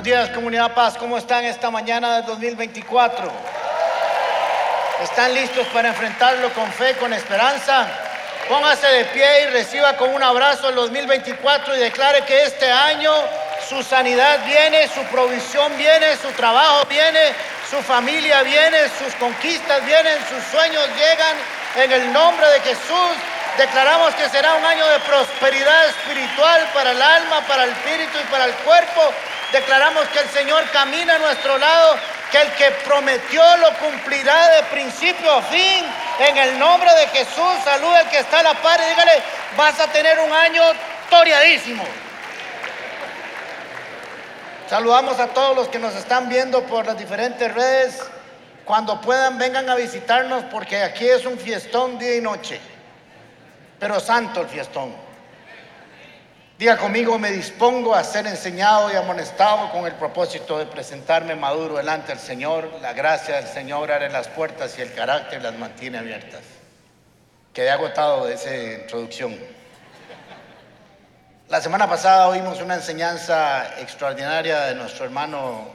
Buenos días, comunidad Paz. ¿Cómo están esta mañana del 2024? ¿Están listos para enfrentarlo con fe, con esperanza? Póngase de pie y reciba con un abrazo el 2024 y declare que este año su sanidad viene, su provisión viene, su trabajo viene, su familia viene, sus conquistas vienen, sus sueños llegan. En el nombre de Jesús declaramos que será un año de prosperidad espiritual para el alma, para el espíritu y para el cuerpo. Declaramos que el Señor camina a nuestro lado, que el que prometió lo cumplirá de principio a fin. En el nombre de Jesús, salude al que está a la par y dígale, vas a tener un año toreadísimo. Saludamos a todos los que nos están viendo por las diferentes redes. Cuando puedan, vengan a visitarnos porque aquí es un fiestón día y noche. Pero santo el fiestón. Diga conmigo, me dispongo a ser enseñado y amonestado con el propósito de presentarme maduro delante del Señor. La gracia del Señor abre las puertas y el carácter las mantiene abiertas. Quedé agotado de esa introducción. La semana pasada oímos una enseñanza extraordinaria de nuestro hermano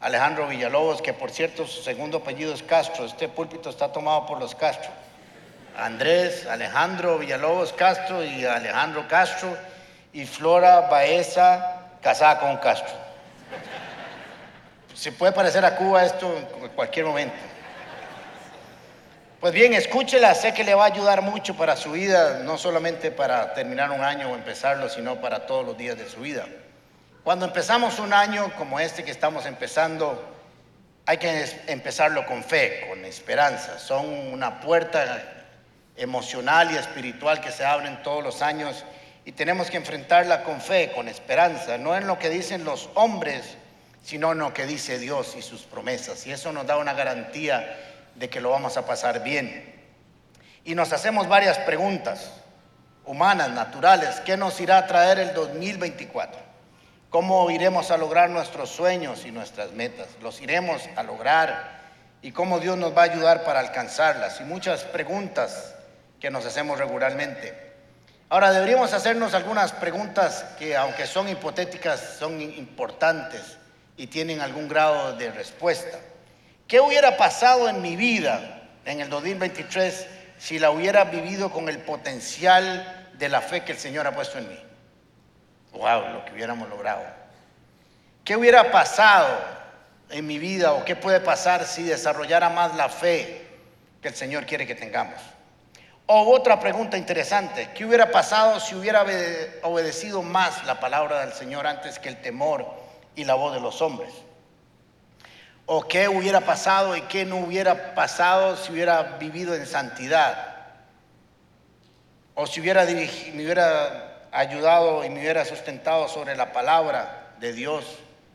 Alejandro Villalobos, que por cierto su segundo apellido es Castro. Este púlpito está tomado por los Castro. Andrés, Alejandro Villalobos Castro y Alejandro Castro y Flora Baeza casada con Castro. Se puede parecer a Cuba esto en cualquier momento. Pues bien, escúchela, sé que le va a ayudar mucho para su vida, no solamente para terminar un año o empezarlo, sino para todos los días de su vida. Cuando empezamos un año como este que estamos empezando, hay que empezarlo con fe, con esperanza. Son una puerta emocional y espiritual que se abren todos los años y tenemos que enfrentarla con fe, con esperanza, no en lo que dicen los hombres, sino en lo que dice Dios y sus promesas. Y eso nos da una garantía de que lo vamos a pasar bien. Y nos hacemos varias preguntas humanas, naturales. ¿Qué nos irá a traer el 2024? ¿Cómo iremos a lograr nuestros sueños y nuestras metas? ¿Los iremos a lograr? ¿Y cómo Dios nos va a ayudar para alcanzarlas? Y muchas preguntas que nos hacemos regularmente. Ahora, deberíamos hacernos algunas preguntas que, aunque son hipotéticas, son importantes y tienen algún grado de respuesta. ¿Qué hubiera pasado en mi vida en el 2023 si la hubiera vivido con el potencial de la fe que el Señor ha puesto en mí? Wow, lo que hubiéramos logrado. ¿Qué hubiera pasado en mi vida o qué puede pasar si desarrollara más la fe que el Señor quiere que tengamos? O otra pregunta interesante, ¿qué hubiera pasado si hubiera obedecido más la palabra del Señor antes que el temor y la voz de los hombres? o qué hubiera pasado y qué no hubiera pasado si hubiera vivido en santidad, o si hubiera me hubiera ayudado y me hubiera sustentado sobre la palabra de Dios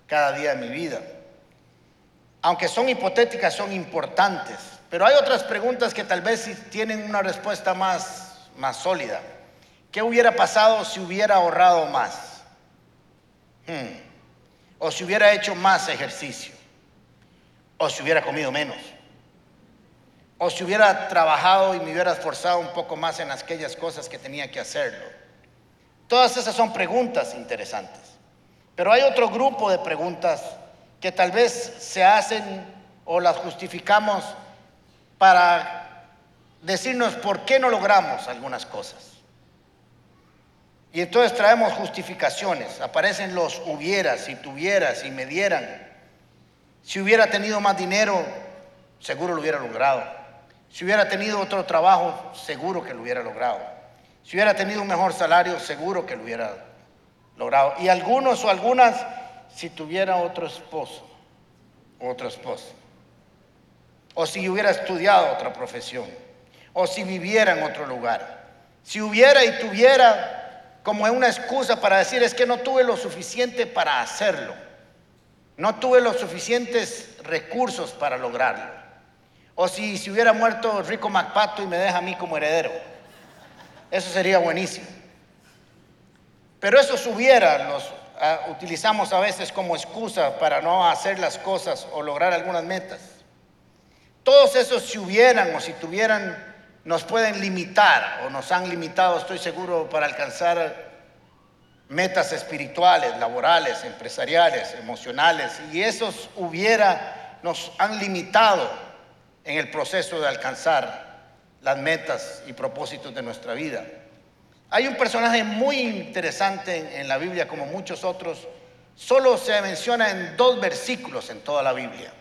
cada día de mi vida. Aunque son hipotéticas, son importantes, pero hay otras preguntas que tal vez tienen una respuesta más, más sólida. ¿Qué hubiera pasado si hubiera ahorrado más? Hmm. O si hubiera hecho más ejercicio o si hubiera comido menos, o si hubiera trabajado y me hubiera esforzado un poco más en aquellas cosas que tenía que hacerlo. Todas esas son preguntas interesantes. Pero hay otro grupo de preguntas que tal vez se hacen o las justificamos para decirnos por qué no logramos algunas cosas. Y entonces traemos justificaciones, aparecen los hubieras, si tuvieras, si me dieran. Si hubiera tenido más dinero, seguro lo hubiera logrado. Si hubiera tenido otro trabajo, seguro que lo hubiera logrado. Si hubiera tenido un mejor salario, seguro que lo hubiera logrado. Y algunos o algunas, si tuviera otro esposo, otro esposo. O si hubiera estudiado otra profesión. O si viviera en otro lugar. Si hubiera y tuviera como una excusa para decir es que no tuve lo suficiente para hacerlo. No tuve los suficientes recursos para lograrlo. O si, si hubiera muerto Rico MacPato y me deja a mí como heredero. Eso sería buenísimo. Pero esos hubiera los ah, utilizamos a veces como excusa para no hacer las cosas o lograr algunas metas. Todos esos si hubieran o si tuvieran nos pueden limitar o nos han limitado, estoy seguro, para alcanzar metas espirituales, laborales, empresariales, emocionales, y esos hubiera nos han limitado en el proceso de alcanzar las metas y propósitos de nuestra vida. Hay un personaje muy interesante en, la Biblia, como muchos otros, solo se menciona en dos versículos en toda la Biblia.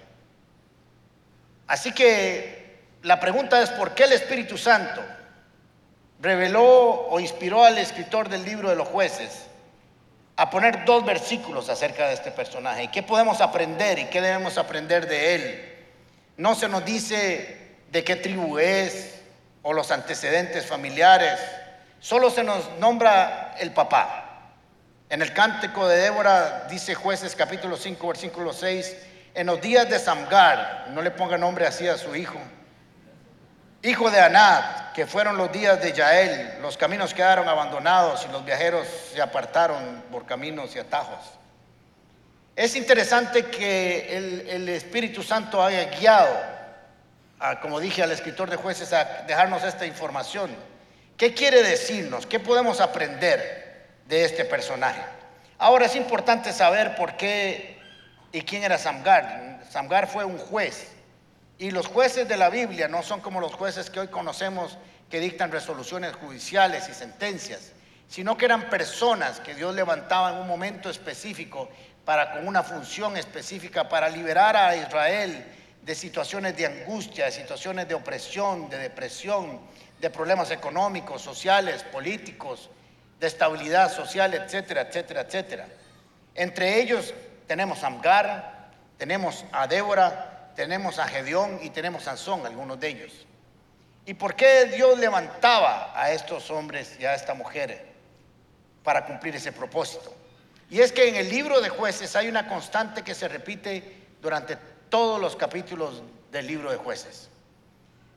Así que la pregunta es, ¿por qué el Espíritu Santo reveló o inspiró al escritor del libro de los jueces a poner dos versículos acerca de este personaje. ¿Y qué podemos aprender y qué debemos aprender de él? No se nos dice de qué tribu es o los antecedentes familiares, solo se nos nombra el papá. En el cántico de Débora dice jueces capítulo 5 versículo 6, en los días de Samgar, no le ponga nombre así a su hijo, hijo de Anad, que fueron los días de Yael, los caminos quedaron abandonados y los viajeros se apartaron por caminos y atajos. Es interesante que el, Espíritu Santo haya guiado, como dije al escritor de jueces, a dejarnos esta información. ¿Qué quiere decirnos? ¿Qué podemos aprender de este personaje? Ahora es importante saber por qué y quién era Samgar. Samgar fue un juez y los jueces de la Biblia no son como los jueces que hoy conocemos que dictan resoluciones judiciales y sentencias, sino que eran personas que Dios levantaba en un momento específico para con una función específica para liberar a Israel de situaciones de angustia, de situaciones de opresión, de depresión, de problemas económicos, sociales, políticos, de estabilidad social, etcétera, etcétera, etcétera. Entre ellos tenemos a Amgar, tenemos a Débora, tenemos a Gedeón y tenemos a Sansón, algunos de ellos. ¿Y por qué Dios levantaba a estos hombres y a esta mujer para cumplir ese propósito? Y es que en el libro de jueces hay una constante que se repite durante todos los capítulos del libro de jueces.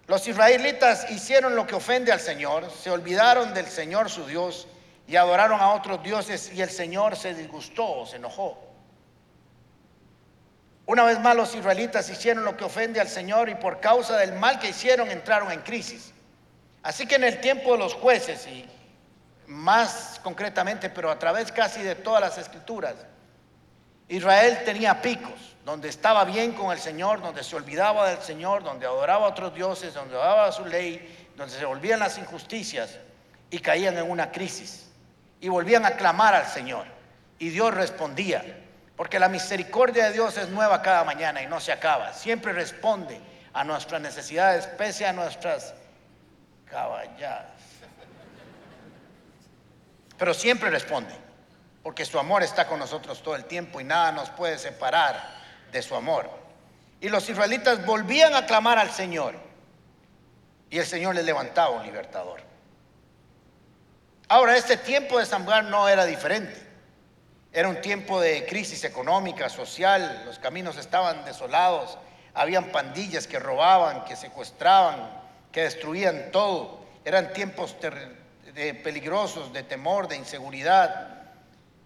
Los israelitas hicieron lo que ofende al Señor, se olvidaron del Señor su Dios y adoraron a otros dioses y el Señor se disgustó, se enojó. Una vez más los israelitas hicieron lo que ofende al Señor y por causa del mal que hicieron entraron en crisis. Así que en el tiempo de los jueces y más concretamente, pero a través casi de todas las escrituras, Israel tenía picos, donde estaba bien con el Señor, donde se olvidaba del Señor, donde adoraba a otros dioses, donde adoraba su ley, donde se volvían las injusticias y caían en una crisis. Y volvían a clamar al Señor. Y Dios respondía. Porque la misericordia de Dios es nueva cada mañana y no se acaba. Siempre responde a nuestras necesidades, pese a nuestras caballadas. Pero siempre responde, porque su amor está con nosotros todo el tiempo y nada nos puede separar de su amor. Y los israelitas volvían a clamar al Señor y el Señor les levantaba un libertador. Ahora, este tiempo de Samgar no era diferente. Era un tiempo de crisis económica, social, los caminos estaban desolados, habían pandillas que robaban, que secuestraban, que destruían todo. Eran tiempos de peligrosos, de temor, de inseguridad.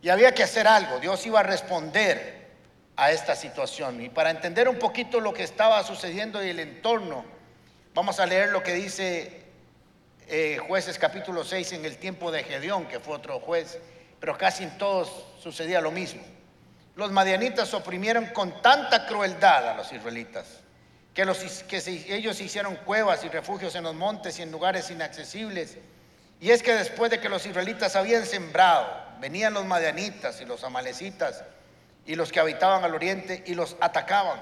Y había que hacer algo, Dios iba a responder a esta situación. Y para entender un poquito lo que estaba sucediendo y el entorno, vamos a leer lo que dice eh, jueces capítulo 6 en el tiempo de Gedeón, que fue otro juez pero casi en todos sucedía lo mismo. Los madianitas oprimieron con tanta crueldad a los israelitas que, que ellos hicieron cuevas y refugios en los montes y en lugares inaccesibles. Y es que después de que los israelitas habían sembrado, venían los madianitas y los amalecitas y los que habitaban al oriente y los atacaban.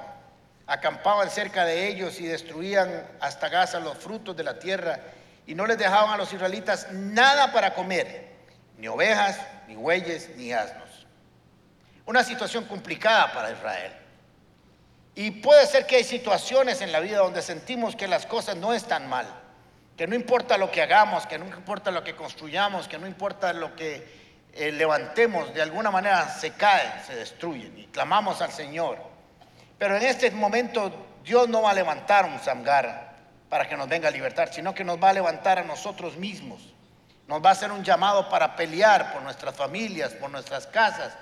Acampaban cerca de ellos y destruían hasta Gaza los frutos de la tierra y no les dejaban a los israelitas nada para comer, ni ovejas, ni bueyes, ni asnos. Una situación complicada para Israel. Y puede ser que hay situaciones en la vida donde sentimos que las cosas no están mal, que no importa lo que hagamos, que no importa lo que construyamos, que no importa lo que eh, levantemos, de alguna manera se caen, se destruyen y clamamos al Señor. Pero en este momento Dios no va a levantar un Samgar para que nos venga a libertar, sino que nos va a levantar a nosotros mismos nos va a hacer un llamado para pelear por nuestras familias, por nuestras casas,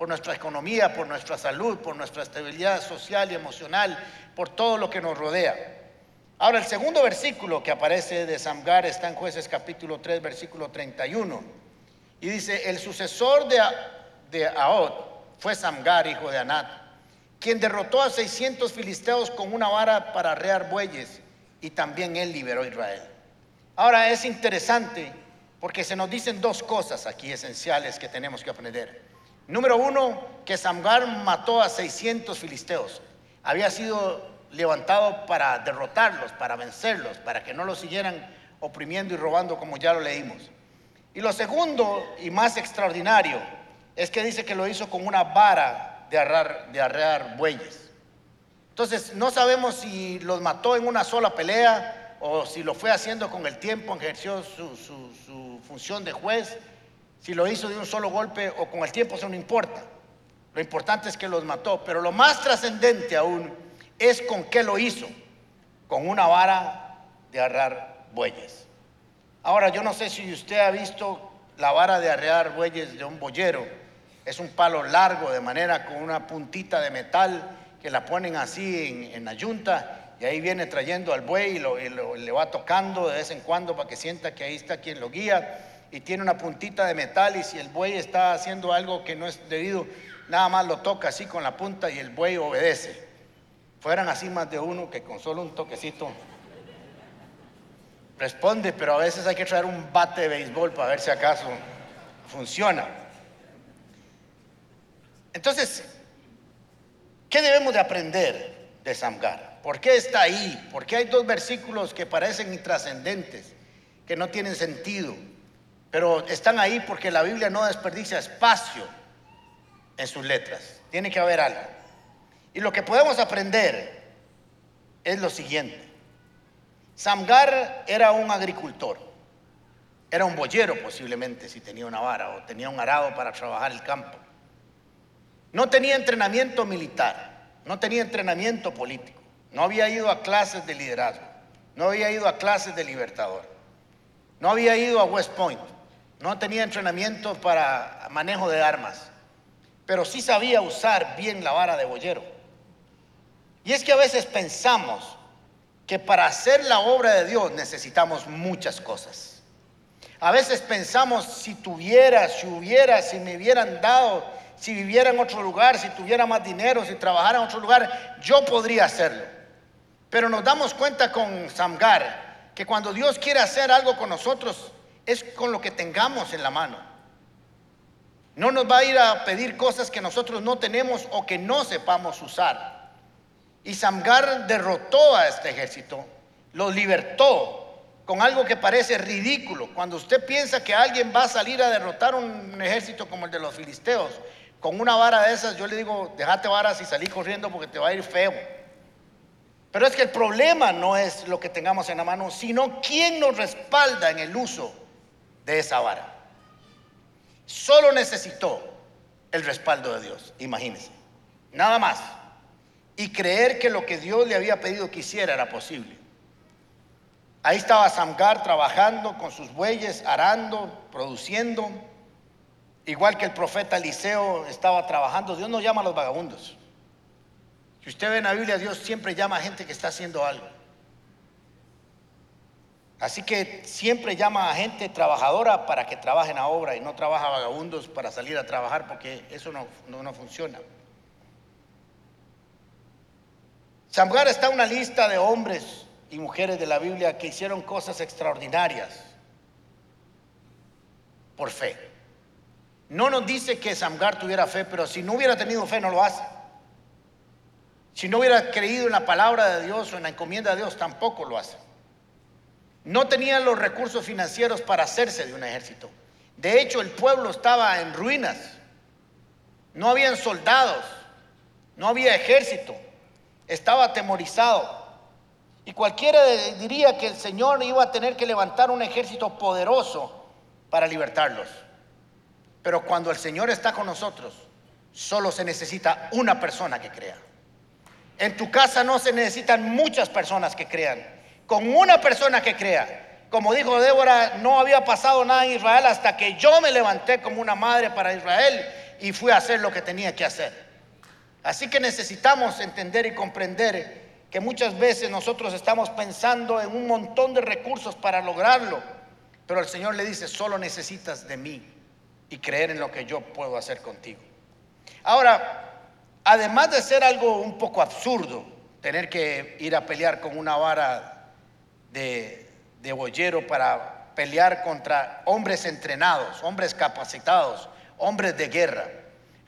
por nuestra economía, por nuestra salud, por nuestra estabilidad social y emocional, por todo lo que nos rodea. Ahora, el segundo versículo que aparece de Samgar está en Jueces capítulo 3, versículo 31. Y dice, el sucesor de, de fue Samgar, hijo de Anat, quien derrotó a 600 filisteos con una vara para arrear bueyes, y también él liberó a Israel. Ahora es interesante porque se nos dicen dos cosas aquí esenciales que tenemos que aprender. Número uno, que Samgar mató a 600 filisteos. Había sido levantado para derrotarlos, para vencerlos, para que no los siguieran oprimiendo y robando como ya lo leímos. Y lo segundo y más extraordinario es que dice que lo hizo con una vara de arrear, de bueyes. Entonces no sabemos si los mató en una sola pelea o si lo fue haciendo con el tiempo, ejerció su, su función de juez, si lo hizo de un solo golpe o con el tiempo, eso no importa. Lo importante es que los mató, pero lo más trascendente aún es con qué lo hizo, con una vara de arrear bueyes. Ahora, yo no sé si usted ha visto la vara de arrear bueyes de un boyero. Es un palo largo, de manera con una puntita de metal que la ponen así en, la yunta y ahí viene trayendo al buey y, lo, le va tocando de vez en cuando para que sienta que ahí está quien lo guía y tiene una puntita de metal y si el buey está haciendo algo que no es debido, nada más lo toca así con la punta y el buey obedece. Fueran así más de uno que con solo un toquecito responde, pero a veces hay que traer un bate de béisbol para ver si acaso funciona. Entonces, ¿qué debemos de aprender de Samgar? ¿Por qué está ahí? ¿Por qué hay dos versículos que parecen intrascendentes, que no tienen sentido? Pero están ahí porque la Biblia no desperdicia espacio en sus letras. Tiene que haber algo. Y lo que podemos aprender es lo siguiente. Samgar era un agricultor, era un boyero posiblemente si tenía una vara o tenía un arado para trabajar el campo. No tenía entrenamiento militar, no tenía entrenamiento político, no había ido a clases de liderazgo, no había ido a clases de libertador, no había ido a West Point, no tenía entrenamiento para manejo de armas, pero sí sabía usar bien la vara de boyero. Y es que a veces pensamos que para hacer la obra de Dios necesitamos muchas cosas. A veces pensamos, si tuviera, si hubiera, si me hubieran dado, si viviera en otro lugar, si tuviera más dinero, si trabajara en otro lugar, yo podría hacerlo. Pero nos damos cuenta con Samgar que cuando Dios quiere hacer algo con nosotros, es con lo que tengamos en la mano. No nos va a ir a pedir cosas que nosotros no tenemos o que no sepamos usar. Y Samgar derrotó a este ejército, lo libertó con algo que parece ridículo. Cuando usted piensa que alguien va a salir a derrotar un ejército como el de los filisteos, con una vara de esas, yo le digo, déjate varas y salí corriendo porque te va a ir feo. Pero es que el problema no es lo que tengamos en la mano, sino quién nos respalda en el uso de esa vara. Solo necesitó el respaldo de Dios, imagínense. Nada más. Y creer que lo que Dios le había pedido que hiciera era posible. Ahí estaba Samgar trabajando con sus bueyes, arando, produciendo. Igual que el profeta Eliseo estaba trabajando. Dios no llama a los vagabundos. Si usted ve en la Biblia, Dios siempre llama a gente que está haciendo algo. Así que siempre llama a gente trabajadora para que trabajen a obra y no trabaja vagabundos para salir a trabajar porque eso no, no, funciona. Samgar está una lista de hombres y mujeres de la Biblia que hicieron cosas extraordinarias por fe. No nos dice que Samgar tuviera fe, pero si no hubiera tenido fe no lo hace. Si no hubiera creído en la palabra de Dios o en la encomienda de Dios tampoco lo hace. No tenían los recursos financieros para hacerse de un ejército. De hecho, el pueblo estaba en ruinas. No habían soldados, no había ejército. Estaba atemorizado. Y cualquiera diría que el Señor iba a tener que levantar un ejército poderoso para libertarlos. Pero cuando el Señor está con nosotros, solo se necesita una persona que crea. En tu casa no se necesitan muchas personas que crean con una persona que crea. Como dijo Débora, no había pasado nada en Israel hasta que yo me levanté como una madre para Israel y fui a hacer lo que tenía que hacer. Así que necesitamos entender y comprender que muchas veces nosotros estamos pensando en un montón de recursos para lograrlo, pero el Señor le dice, solo necesitas de mí. y creer en lo que yo puedo hacer contigo. Ahora, además de ser algo un poco absurdo, tener que ir a pelear con una vara de, de boyero para pelear contra hombres entrenados, hombres capacitados, hombres de guerra.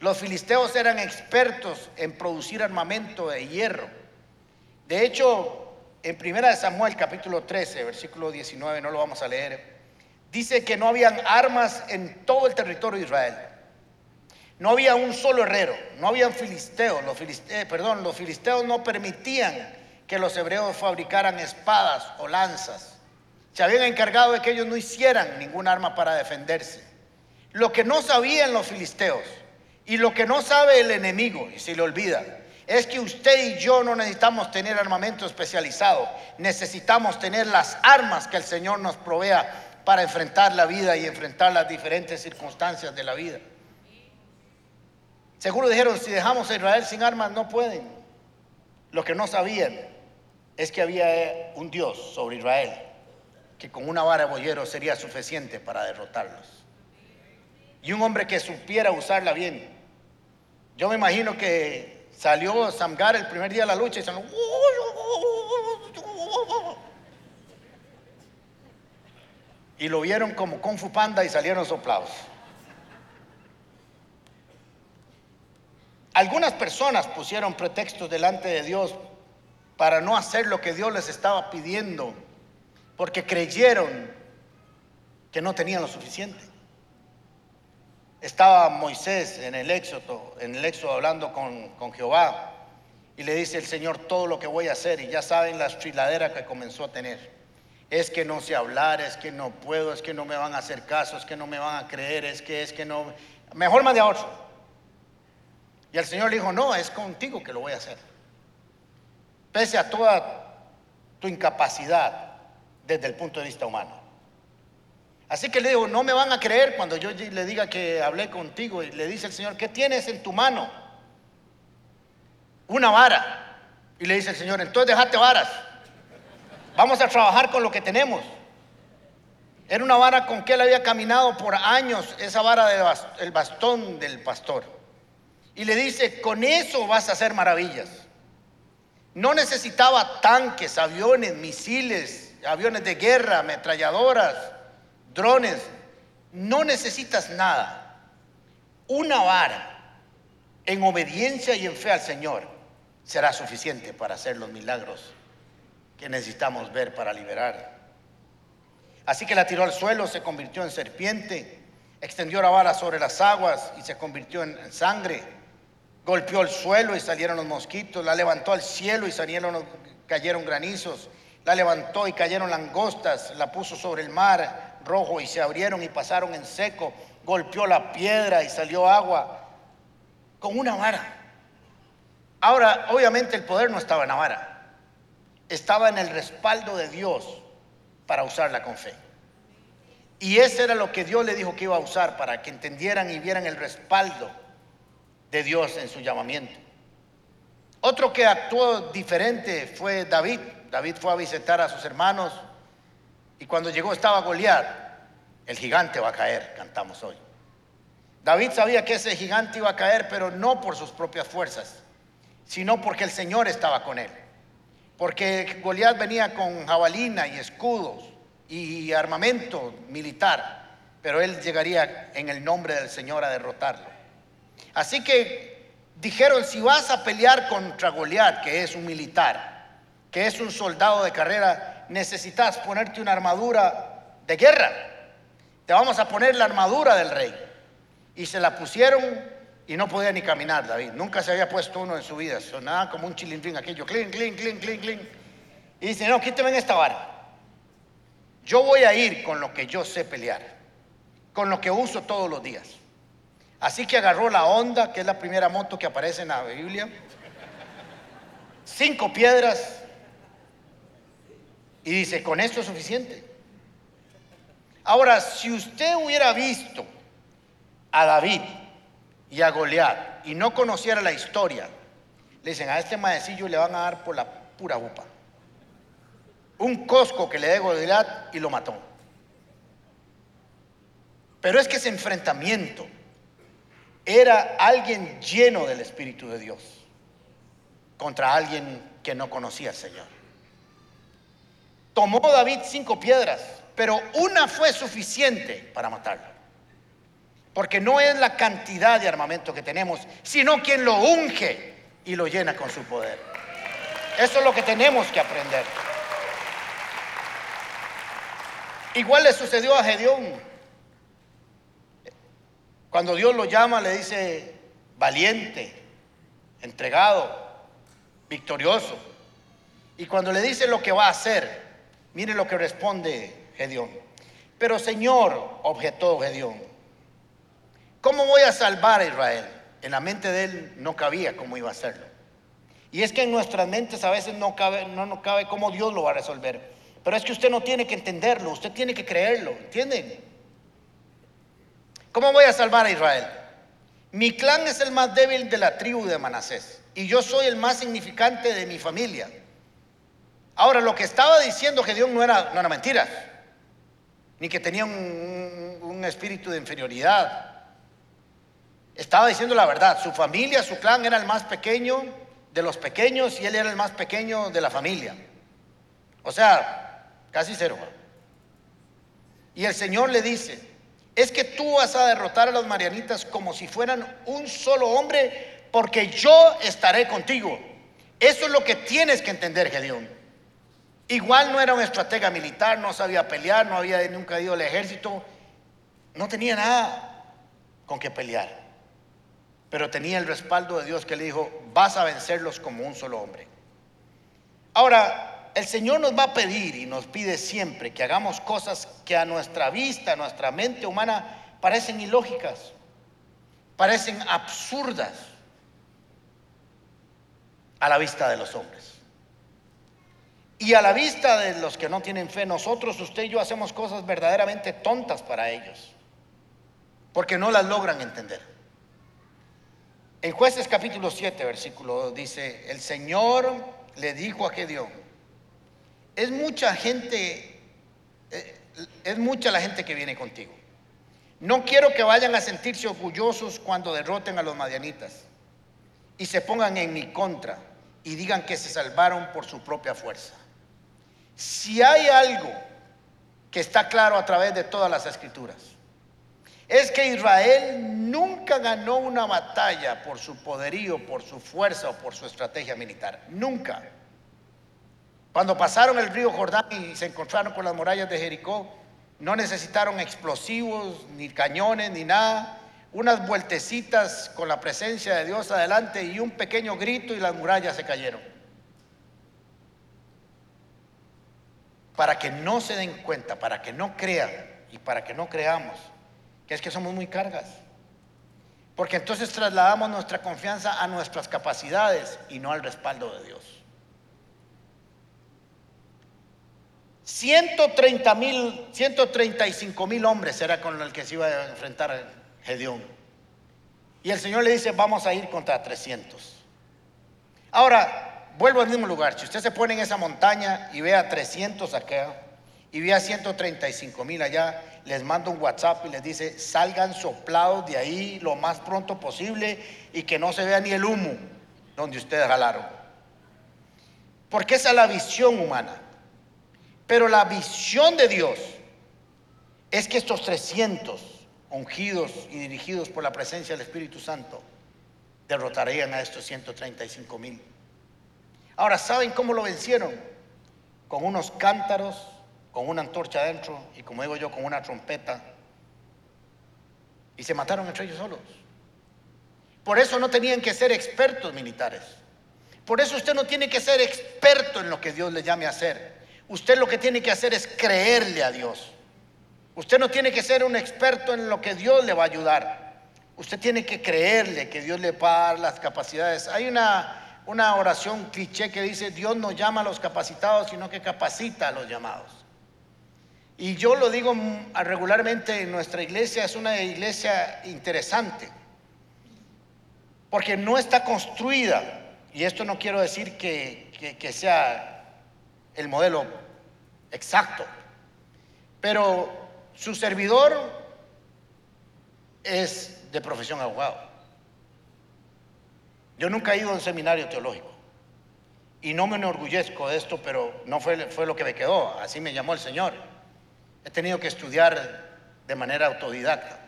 Los filisteos eran expertos en producir armamento de hierro. De hecho, en 1 Samuel capítulo 13, versículo 19, no lo vamos a leer, dice que no habían armas en todo el territorio de Israel. No había un solo herrero, no habían filisteos, los filisteos, perdón, los filisteos no permitían que los hebreos fabricaran espadas o lanzas. Se habían encargado de que ellos no hicieran ningún arma para defenderse. Lo que no sabían los filisteos y lo que no sabe el enemigo, y se le olvida, es que usted y yo no necesitamos tener armamento especializado, necesitamos tener las armas que el Señor nos provea para enfrentar la vida y enfrentar las diferentes circunstancias de la vida. Seguro dijeron, si dejamos a Israel sin armas, no pueden. Lo que no sabían es que había un Dios sobre Israel, que con una vara de boyero sería suficiente para derrotarlos. Y un hombre que supiera usarla bien. Yo me imagino que salió Samgar el primer día de la lucha y salió... Y lo vieron como Kung Fu Panda y salieron soplados. Algunas personas pusieron pretextos delante de Dios para no hacer lo que Dios les estaba pidiendo, porque creyeron que no tenían lo suficiente. Estaba Moisés en el éxodo, en el éxodo hablando con, con Jehová, y le dice el Señor todo lo que voy a hacer, y ya saben la estriladera que comenzó a tener. Es que no sé hablar, es que no puedo, es que no me van a hacer caso, es que no me van a creer, es que es que no. Mejor más de ahora. Y el Señor le dijo, no, es contigo que lo voy a hacer. Pese a toda tu incapacidad desde el punto de vista humano. Así que le digo, no me van a creer cuando yo le diga que hablé contigo. Y le dice el Señor, ¿qué tienes en tu mano? Una vara. Y le dice el Señor, entonces dejate varas. Vamos a trabajar con lo que tenemos. Era una vara con que él había caminado por años, esa vara del bastón del pastor. Y le dice, con eso vas a hacer maravillas. No necesitaba tanques, aviones, misiles, aviones de guerra, ametralladoras, drones. No necesitas nada. Una vara en obediencia y en fe al Señor será suficiente para hacer los milagros que necesitamos ver para liberar. Así que la tiró al suelo, se convirtió en serpiente, extendió la vara sobre las aguas y se convirtió en sangre golpeó el suelo y salieron los mosquitos, la levantó al cielo y salieron, cayeron granizos, la levantó y cayeron langostas, la puso sobre el mar rojo y se abrieron y pasaron en seco, golpeó la piedra y salió agua con una vara. Ahora, obviamente el poder no estaba en la vara, estaba en el respaldo de Dios para usarla con fe. Y ese era lo que Dios le dijo que iba a usar para que entendieran y vieran el respaldo de Dios en su llamamiento. Otro que actuó diferente fue David. David fue a visitar a sus hermanos y cuando llegó estaba Goliat. El gigante va a caer, cantamos hoy. David sabía que ese gigante iba a caer, pero no por sus propias fuerzas, sino porque el Señor estaba con él. Porque Goliat venía con jabalina y escudos y armamento militar, pero él llegaría en el nombre del Señor a derrotarlo. Así que dijeron, si vas a pelear contra Goliat, que es un militar, que es un soldado de carrera, necesitas ponerte una armadura de guerra. Te vamos a poner la armadura del rey. Y se la pusieron y no podía ni caminar David. Nunca se había puesto uno en su vida. Sonaba como un chilindrín aquello. Clink, clink, clink, clink, clink. Y dice, no, quíteme en esta vara. Yo voy a ir con lo que yo sé pelear. Con lo que uso todos los días. Así que agarró la Honda, que es la primera moto que aparece en la Biblia, cinco piedras y dice, con esto es suficiente. Ahora, si usted hubiera visto a David y a Goliat y no conociera la historia, le dicen, a este maecillo le van a dar por la pura upa. Un cosco que le dé Goliat y lo mató. Pero es que ese enfrentamiento era alguien lleno del Espíritu de Dios contra alguien que no conocía al Señor. Tomó David cinco piedras, pero una fue suficiente para matarlo. Porque no es la cantidad de armamento que tenemos, sino quien lo unge y lo llena con su poder. Eso es lo que tenemos que aprender. Igual le sucedió a Gedeón. Cuando Dios lo llama, le dice valiente, entregado, victorioso. Y cuando le dice lo que va a hacer, mire lo que responde Gedeón. Pero Señor, objetó Gedeón, ¿cómo voy a salvar a Israel? En la mente de él no cabía cómo iba a hacerlo. Y es que en nuestras mentes a veces no cabe, no cabe cómo Dios lo va a resolver. Pero es que usted no tiene que entenderlo, usted tiene que creerlo, ¿entienden? ¿Cómo voy a salvar a Israel? Mi clan es el más débil de la tribu de Manasés y yo soy el más significante de mi familia. Ahora, lo que estaba diciendo Gedeón no era, no era mentira, ni que tenía un, un espíritu de inferioridad. Estaba diciendo la verdad. Su familia, su clan era el más pequeño de los pequeños y él era el más pequeño de la familia. O sea, casi cero. Y el Señor le dice, es que tú vas a derrotar a los marianitas como si fueran un solo hombre, porque yo estaré contigo. Eso es lo que tienes que entender, Gedeón. Igual no era un estratega militar, no sabía pelear, no había nunca ido al ejército, no tenía nada con que pelear. Pero tenía el respaldo de Dios que le dijo, vas a vencerlos como un solo hombre. Ahora, el Señor nos va a pedir y nos pide siempre que hagamos cosas que a nuestra vista, a nuestra mente humana, parecen ilógicas, parecen absurdas a la vista de los hombres. Y a la vista de los que no tienen fe, nosotros, usted y yo hacemos cosas verdaderamente tontas para ellos, porque no las logran entender. En jueces capítulo 7, versículo 2 dice, el Señor le dijo a Gedeón, es mucha gente, eh, es mucha la gente que viene contigo. No quiero que vayan a sentirse orgullosos cuando derroten a los madianitas y se pongan en mi contra y digan que se salvaron por su propia fuerza. Si hay algo que está claro a través de todas las escrituras, es que Israel nunca ganó una batalla por su poderío, por su fuerza o por su estrategia militar. Nunca. Cuando pasaron el río Jordán y se encontraron con las murallas de Jericó, no necesitaron explosivos, ni cañones, ni nada. Unas vueltecitas con la presencia de Dios adelante y un pequeño grito y las murallas se cayeron. Para que no se den cuenta, para que no crean y para que no creamos que es que somos muy cargas. Porque entonces trasladamos nuestra confianza a nuestras capacidades y no al respaldo de Dios. 130 mil, 135 mil hombres era con el que se iba a enfrentar Gedeón. Y el Señor le dice, vamos a ir contra 300. Ahora, vuelvo al mismo lugar. Si usted se pone en esa montaña y ve a 300 acá y ve a 135 mil allá, les manda un WhatsApp y les dice, salgan soplados de ahí lo más pronto posible y que no se vea ni el humo donde ustedes jalaron. Porque esa es la visión humana. Pero la visión de Dios es que estos 300 ungidos y dirigidos por la presencia del Espíritu Santo derrotarían a estos 135 mil. Ahora, ¿saben cómo lo vencieron? Con unos cántaros, con una antorcha adentro y como digo yo, con una trompeta. Y se mataron entre ellos solos. Por eso no tenían que ser expertos militares. Por eso usted no tiene que ser experto en lo que Dios le llame a hacer. Usted lo que tiene que hacer es creerle a Dios. Usted no tiene que ser un experto en lo que Dios le va a ayudar. Usted tiene que creerle que Dios le va a dar las capacidades. Hay una, una oración cliché que dice, Dios no llama a los capacitados, sino que capacita a los llamados. Y yo lo digo regularmente en nuestra iglesia, es una iglesia interesante, porque no está construida, y esto no quiero decir que, que sea el modelo exacto, pero su servidor es de profesión abogado. Yo nunca he ido a un seminario teológico y no me enorgullezco de esto, pero no fue, fue lo que me quedó, así me llamó el Señor. He tenido que estudiar de manera autodidacta.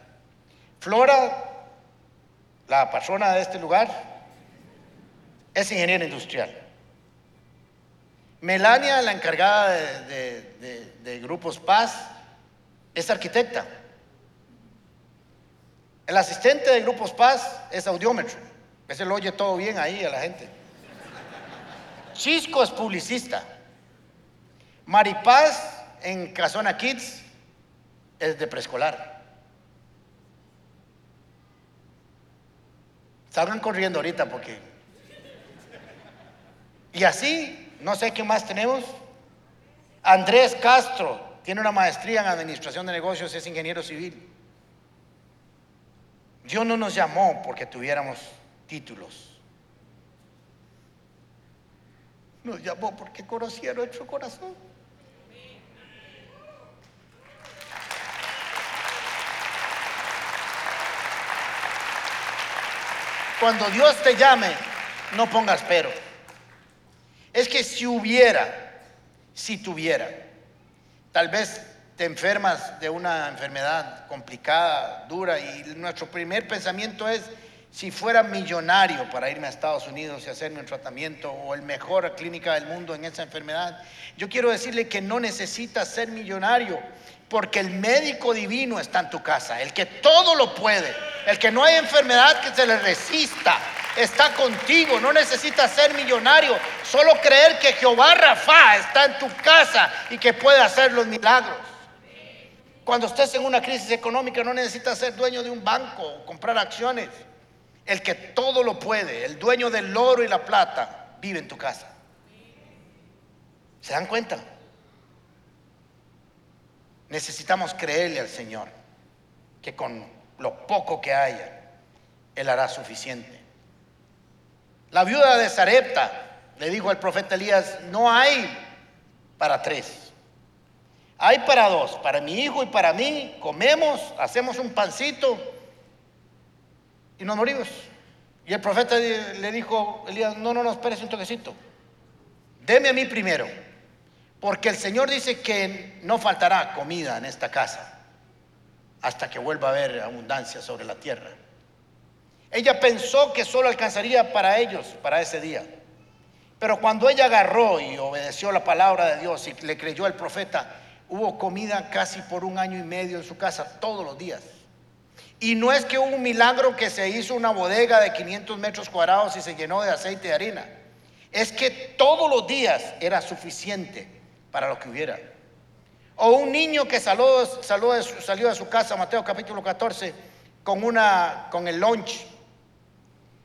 Flora, la persona de este lugar, es ingeniera industrial. Melania, la encargada de, Grupos Paz, es arquitecta. El asistente de Grupos Paz es audiómetro. Ese lo oye todo bien ahí a la gente. Chisco es publicista. Maripaz en Casona Kids es de preescolar. Salgan corriendo ahorita porque... Y así, no sé qué más tenemos. Andrés Castro tiene una maestría en administración de negocios, es ingeniero civil. Dios no nos llamó porque tuviéramos títulos. Nos llamó porque conocía nuestro corazón. Cuando Dios te llame, no pongas pero. Es que si hubiera, si tuviera, tal vez te enfermas de una enfermedad complicada, dura, y nuestro primer pensamiento es, si fuera millonario para irme a Estados Unidos y hacerme un tratamiento o el mejor clínica del mundo en esa enfermedad, yo quiero decirle que no necesitas ser millonario porque el médico divino está en tu casa, el que todo lo puede, el que no hay enfermedad que se le resista, está contigo, no necesitas ser millonario, solo creer que Jehová Rafa está en tu casa y que puede hacer los milagros. Cuando estés en una crisis económica no necesitas ser dueño de un banco o comprar acciones. El que todo lo puede, el dueño del oro y la plata, vive en tu casa. ¿Se dan cuenta? Necesitamos creerle al Señor que con lo poco que haya, Él hará suficiente. La viuda de Sarepta le dijo al profeta Elías, no hay para tres, hay para dos, para mi hijo y para mí, comemos, hacemos un pancito y nos morimos. Y el profeta le dijo, Elías, no, no, no, espérese un toquecito. Deme a mí primero, porque el Señor dice que no faltará comida en esta casa hasta que vuelva a haber abundancia sobre la tierra. Ella pensó que solo alcanzaría para ellos, para ese día. Pero cuando ella agarró y obedeció la palabra de Dios y le creyó al profeta, hubo comida casi por un año y medio en su casa todos los días. Y no es que hubo un milagro que se hizo una bodega de 500 metros cuadrados y se llenó de aceite de harina. Es que todos los días era suficiente para lo que hubiera. O un niño que salió, salió de su casa, Mateo capítulo 14, con, una, con el lunch.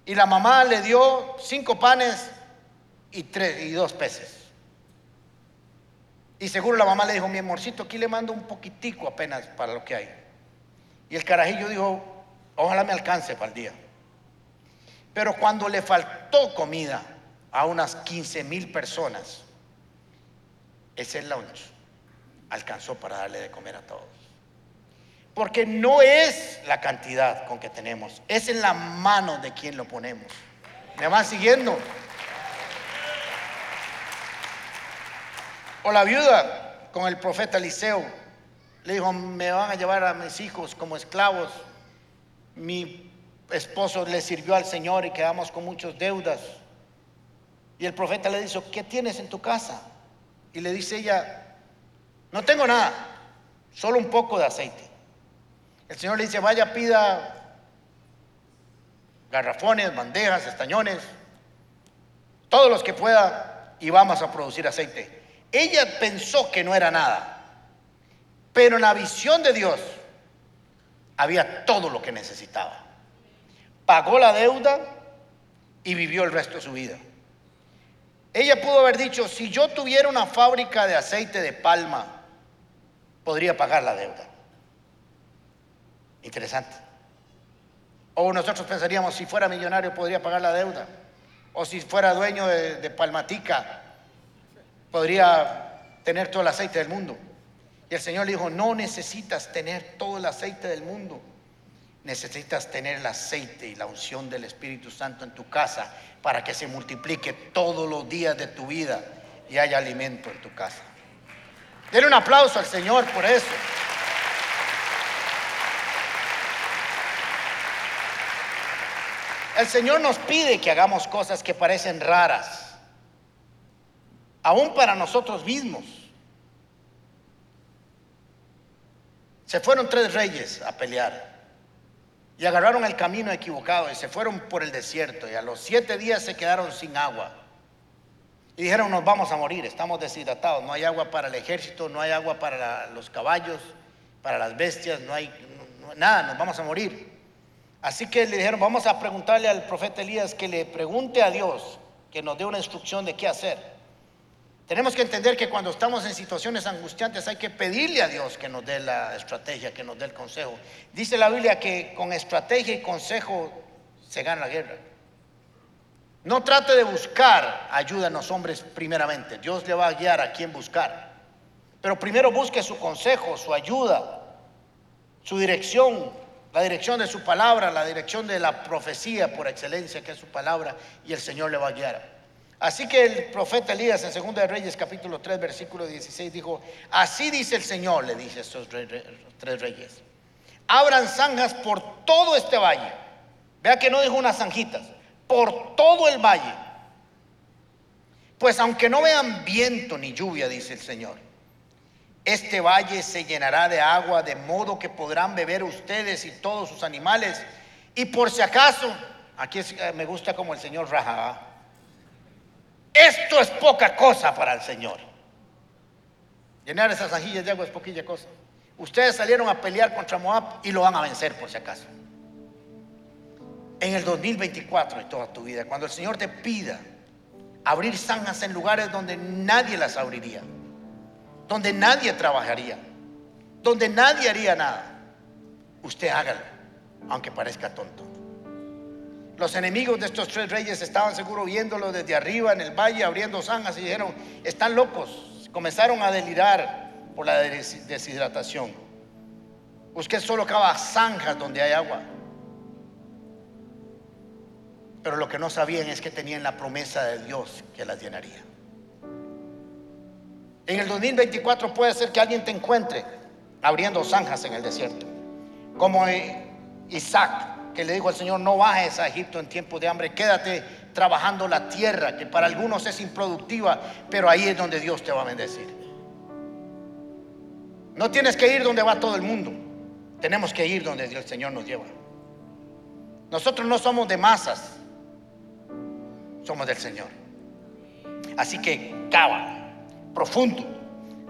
Y la mamá le dio cinco panes y, tres, y dos peces. Y seguro la mamá le dijo, mi amorcito, aquí le mando un poquitico apenas para lo que hay. Y el carajillo dijo, ojalá me alcance para el día. Pero cuando le faltó comida a unas 15 mil personas, ese lunch alcanzó para darle de comer a todos. Porque no es la cantidad con que tenemos, es en la mano de quien lo ponemos. ¿Me van siguiendo? O la viuda con el profeta Eliseo le dijo, me van a llevar a mis hijos como esclavos. Mi esposo le sirvió al Señor y quedamos con muchas deudas. Y el profeta le dijo, ¿qué tienes en tu casa? Y le dice ella, no tengo nada, solo un poco de aceite. El Señor le dice, vaya, pida garrafones, bandejas, estañones, todos los que pueda y vamos a producir aceite. Ella pensó que no era nada. Pero en la visión de Dios había todo lo que necesitaba. Pagó la deuda y vivió el resto de su vida. Ella pudo haber dicho, si yo tuviera una fábrica de aceite de palma, podría pagar la deuda. Interesante. O nosotros pensaríamos, si fuera millonario, podría pagar la deuda. O si fuera dueño de, palmatica, podría tener todo el aceite del mundo. Y el Señor le dijo, no necesitas tener todo el aceite del mundo. necesitas tener el aceite y la unción del Espíritu Santo en tu casa para que se multiplique todos los días de tu vida y haya alimento en tu casa. Denle un aplauso al Señor por eso. El Señor nos pide que hagamos cosas que parecen raras, aún para nosotros mismos. Se fueron tres reyes a pelear y agarraron el camino equivocado y se fueron por el desierto y a los siete días se quedaron sin agua. Y dijeron, nos vamos a morir, estamos deshidratados, no hay agua para el ejército, no hay agua para los caballos, para las bestias, no hay nada, nos vamos a morir. Así que le dijeron, vamos a preguntarle al profeta Elías que le pregunte a Dios, que nos dé una instrucción de qué hacer. Tenemos que entender que cuando estamos en situaciones angustiantes hay que pedirle a Dios que nos dé la estrategia, que nos dé el consejo. Dice la Biblia que con estrategia y consejo se gana la guerra. No trate de buscar ayuda en los hombres primeramente. Dios le va a guiar a quien buscar. Pero primero busque su consejo, su ayuda, su dirección, la dirección de su palabra, la dirección de la profecía por excelencia que es su palabra y el Señor le va a guiar. Así que el profeta Elías en 2 de Reyes capítulo 3 versículo 16 dijo, así dice el Señor, le dice a estos tres reyes, abran zanjas por todo este valle. Vea que no dijo unas zanjitas, por todo el valle. Pues aunque no vean viento ni lluvia, dice el Señor, este valle se llenará de agua de modo que podrán beber ustedes y todos sus animales. Y por si acaso, aquí eh, me gusta como el Señor raja, esto es poca cosa para el Señor. Llenar esas anjillas de agua es poquilla cosa. Ustedes salieron a pelear contra Moab y lo van a vencer por si acaso. En el 2024 y toda tu vida, cuando el Señor te pida abrir zanjas en lugares donde nadie las abriría donde nadie trabajaría, donde nadie haría nada. Usted hágalo, aunque parezca tonto. Los enemigos de estos tres reyes estaban seguro viéndolo desde arriba en el valle, abriendo zanjas y dijeron, están locos. Comenzaron a delirar por la deshidratación. Usted solo cava zanjas donde hay agua. Pero lo que no sabían es que tenían la promesa de Dios que las llenaría. En el 2024 puede ser que alguien te encuentre abriendo zanjas en el desierto. Como Isaac, que le dijo al Señor, no bajes a Egipto en tiempo de hambre, quédate trabajando la tierra, que para algunos es improductiva, pero ahí es donde Dios te va a bendecir. No tienes que ir donde va todo el mundo, tenemos que ir donde el Señor nos lleva. Nosotros no somos de masas, somos del Señor. Así que cava profundo,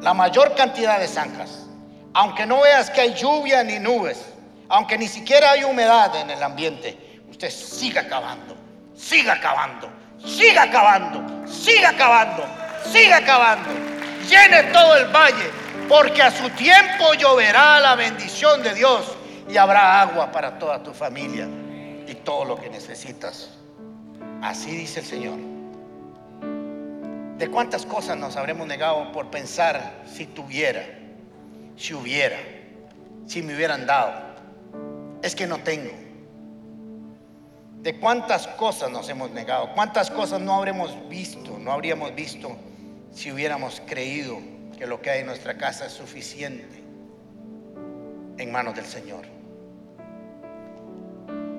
la mayor cantidad de zanjas. Aunque no veas que hay lluvia ni nubes, aunque ni siquiera hay humedad en el ambiente, usted siga cavando, siga cavando, siga cavando, siga cavando, siga cavando. Llene todo el valle, porque a su tiempo lloverá la bendición de Dios y habrá agua para toda tu familia y todo lo que necesitas. Así dice el Señor. ¿De cuántas cosas nos habremos negado por pensar si tuviera, si hubiera, si me hubieran dado? Es que no tengo. ¿De cuántas cosas nos hemos negado? ¿Cuántas cosas no habremos visto, no habríamos visto si hubiéramos creído que lo que hay en nuestra casa es suficiente en manos del Señor?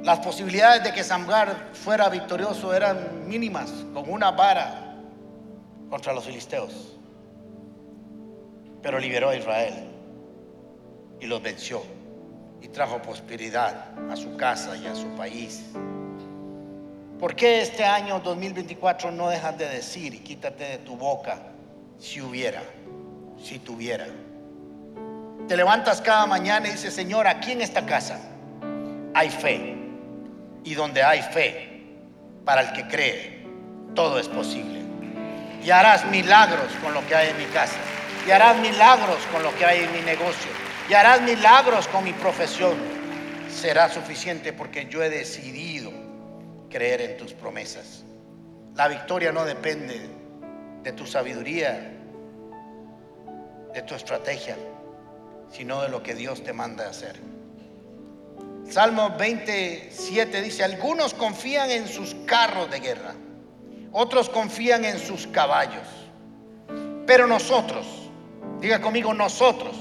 Las posibilidades de que Samgar fuera victorioso eran mínimas, con una vara contra los filisteos, pero liberó a Israel y los venció y trajo prosperidad a su casa y a su país. ¿Por qué este año 2024 no dejas de decir y quítate de tu boca si hubiera, si tuviera? Te levantas cada mañana y dices, Señor, aquí en esta casa hay fe. Y donde hay fe, para el que cree, todo es posible y harás milagros con lo que hay en mi casa, y harás milagros con lo que hay en mi negocio, y harás milagros con mi profesión. Será suficiente porque yo he decidido creer en tus promesas. La victoria no depende de tu sabiduría, de tu estrategia, sino de lo que Dios te manda hacer. Salmo 27 dice, algunos confían en sus carros de guerra, otros confían en sus caballos, pero nosotros, diga conmigo, nosotros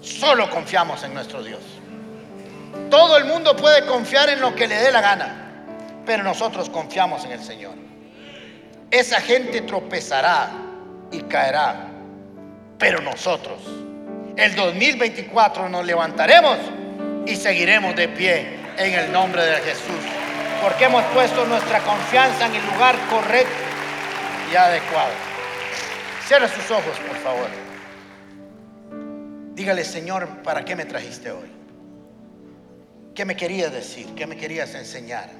solo confiamos en nuestro Dios. Todo el mundo puede confiar en lo que le dé la gana, pero nosotros confiamos en el Señor. Esa gente tropezará y caerá, pero nosotros, el 2024, nos levantaremos y seguiremos de pie en el nombre de Jesús, porque hemos puesto nuestra confianza en el lugar correcto y adecuado. Cierra sus ojos, por favor. Dígale, Señor, ¿para qué me trajiste hoy? ¿Qué me querías decir? ¿Qué me querías enseñar?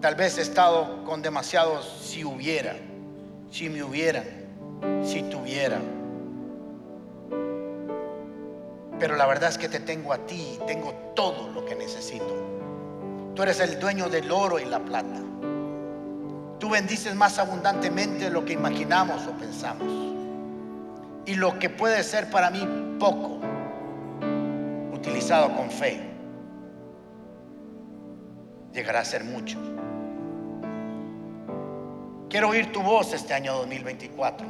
Tal vez he estado con demasiados si hubiera, si me hubieran, si tuviera. Pero la verdad es que te tengo a ti, tengo todo lo que necesito. Tú eres el dueño del oro y la plata. Tú bendices más abundantemente de lo que imaginamos o pensamos. Y lo que puede ser para mí poco, utilizado con fe, llegará a ser mucho. Quiero oír tu voz este año 2024.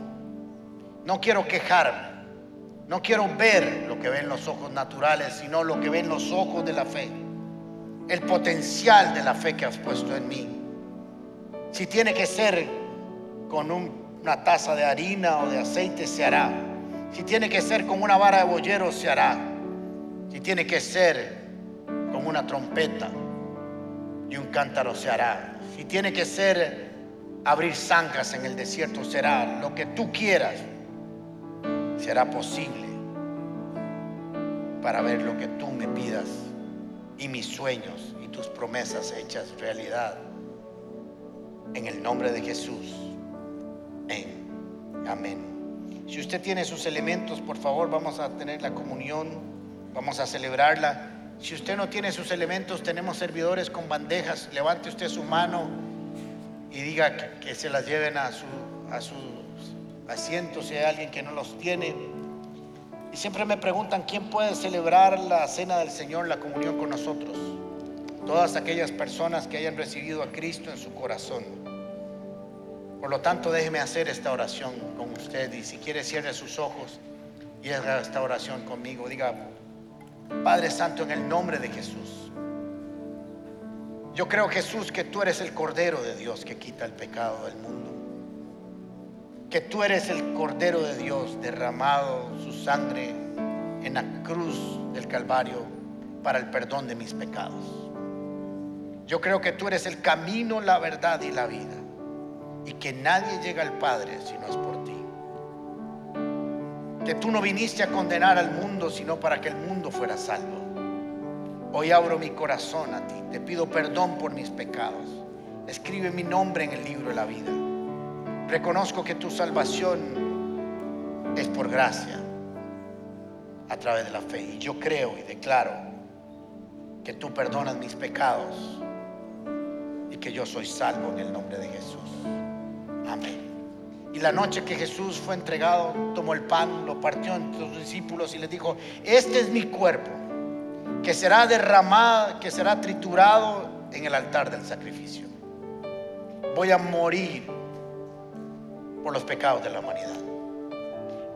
No quiero quejarme. No quiero ver lo que ven los ojos naturales, sino lo que ven los ojos de la fe. El potencial de la fe que has puesto en mí. Si tiene que ser con una taza de harina o de aceite, se hará. Si tiene que ser con una vara de bollero, se hará. Si tiene que ser con una trompeta y un cántaro, se hará. Si tiene que ser abrir zanjas en el desierto, será. Lo que tú quieras será posible para ver lo que tú me pidas y mis sueños y tus promesas hechas realidad. En el nombre de Jesús. Amén. Si usted tiene sus elementos, por favor, vamos a tener la comunión, vamos a celebrarla. Si usted no tiene sus elementos, tenemos servidores con bandejas. Levante usted su mano y diga que, se las lleven a su, a su asientos si hay alguien que no los tiene. Y siempre me preguntan quién puede celebrar la cena del Señor, la comunión con nosotros. Todas aquellas personas que hayan recibido a Cristo en su corazón. Por lo tanto, déjeme hacer esta oración con usted y si quiere cierre sus ojos y haga esta oración conmigo. Diga, Padre Santo, en el nombre de Jesús. Yo creo, Jesús, que tú eres el Cordero de Dios que quita el pecado del mundo que tú eres el Cordero de Dios derramado su sangre en la cruz del Calvario para el perdón de mis pecados. Yo creo que tú eres el camino, la verdad y la vida y que nadie llega al Padre si no es por ti. Que tú no viniste a condenar al mundo sino para que el mundo fuera salvo. Hoy abro mi corazón a ti, te pido perdón por mis pecados. Escribe mi nombre en el libro de la vida Reconozco que tu salvación es por gracia a través de la fe. Y yo creo y declaro que tú perdonas mis pecados y que yo soy salvo en el nombre de Jesús. Amén. Y la noche que Jesús fue entregado, tomó el pan, lo partió entre sus discípulos y les dijo, este es mi cuerpo, que será derramado, que será triturado en el altar del sacrificio. Voy a morir por los pecados de la humanidad.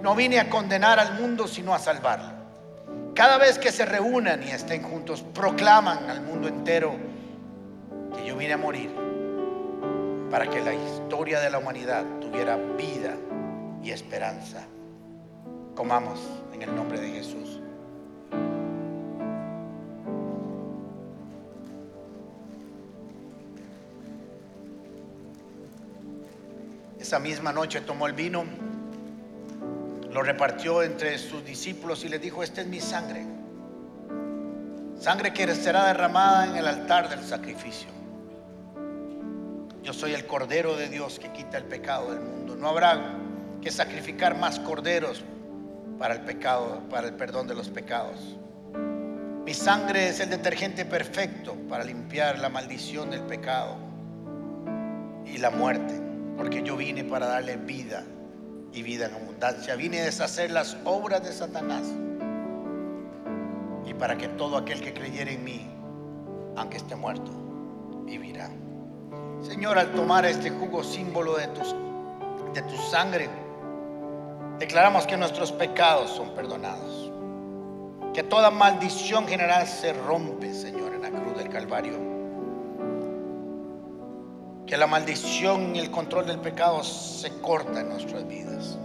No vine a condenar al mundo, sino a salvarlo. Cada vez que se reúnan y estén juntos, proclaman al mundo entero que yo vine a morir para que la historia de la humanidad tuviera vida y esperanza. Comamos en el nombre de Jesús. Esa misma noche tomó el vino, lo repartió entre sus discípulos y les dijo, esta es mi sangre. Sangre que será derramada en el altar del sacrificio. Yo soy el Cordero de Dios que quita el pecado del mundo. No habrá que sacrificar más corderos para el pecado, para el perdón de los pecados. Mi sangre es el detergente perfecto para limpiar la maldición del pecado y la muerte porque yo vine para darle vida y vida en abundancia. Vine a deshacer las obras de Satanás. y para que todo aquel que creyere en mí, aunque esté muerto, vivirá. Señor, al tomar este jugo símbolo de, de tu sangre, declaramos que nuestros pecados son perdonados. Que toda maldición general se rompe, Señor, en la cruz del Calvario. Que la maldición y el control del pecado se corta en nuestras vidas.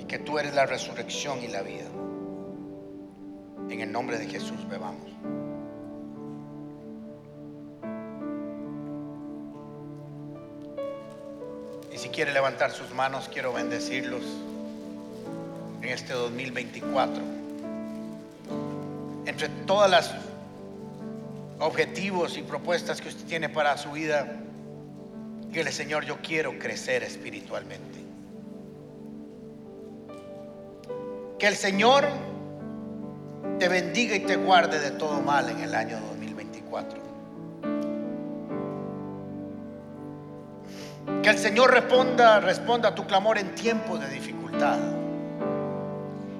Y que tú eres la resurrección y la vida. En el nombre de Jesús bebamos. Y si quiere levantar sus manos, quiero bendecirlos en este 2024. Entre todas las objetivos y propuestas que usted tiene para su vida, dile Señor, yo quiero crecer espiritualmente. Que el Señor te bendiga y te guarde de todo mal en el año 2024. Que el Señor responda, responda a tu clamor en tiempos de dificultad.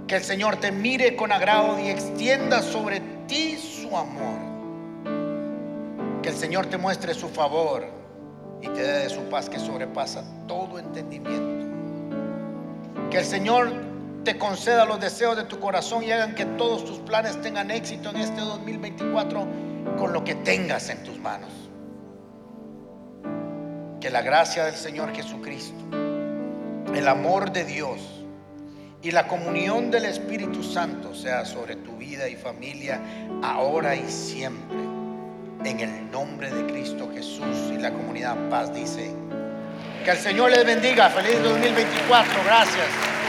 Que el Señor te mire con agrado y extienda sobre ti su amor. Que el Señor te muestre su favor y te dé de su paz que sobrepasa todo entendimiento. Que el Señor te conceda los deseos de tu corazón y hagan que todos tus planes tengan éxito en este 2024 con lo que tengas en tus manos. Que la gracia del Señor Jesucristo, el amor de Dios y la comunión del Espíritu Santo sea sobre tu vida y familia ahora y siempre. En el nombre de Cristo Jesús y la comunidad paz dice. Que el Señor les bendiga. Feliz 2024. Gracias.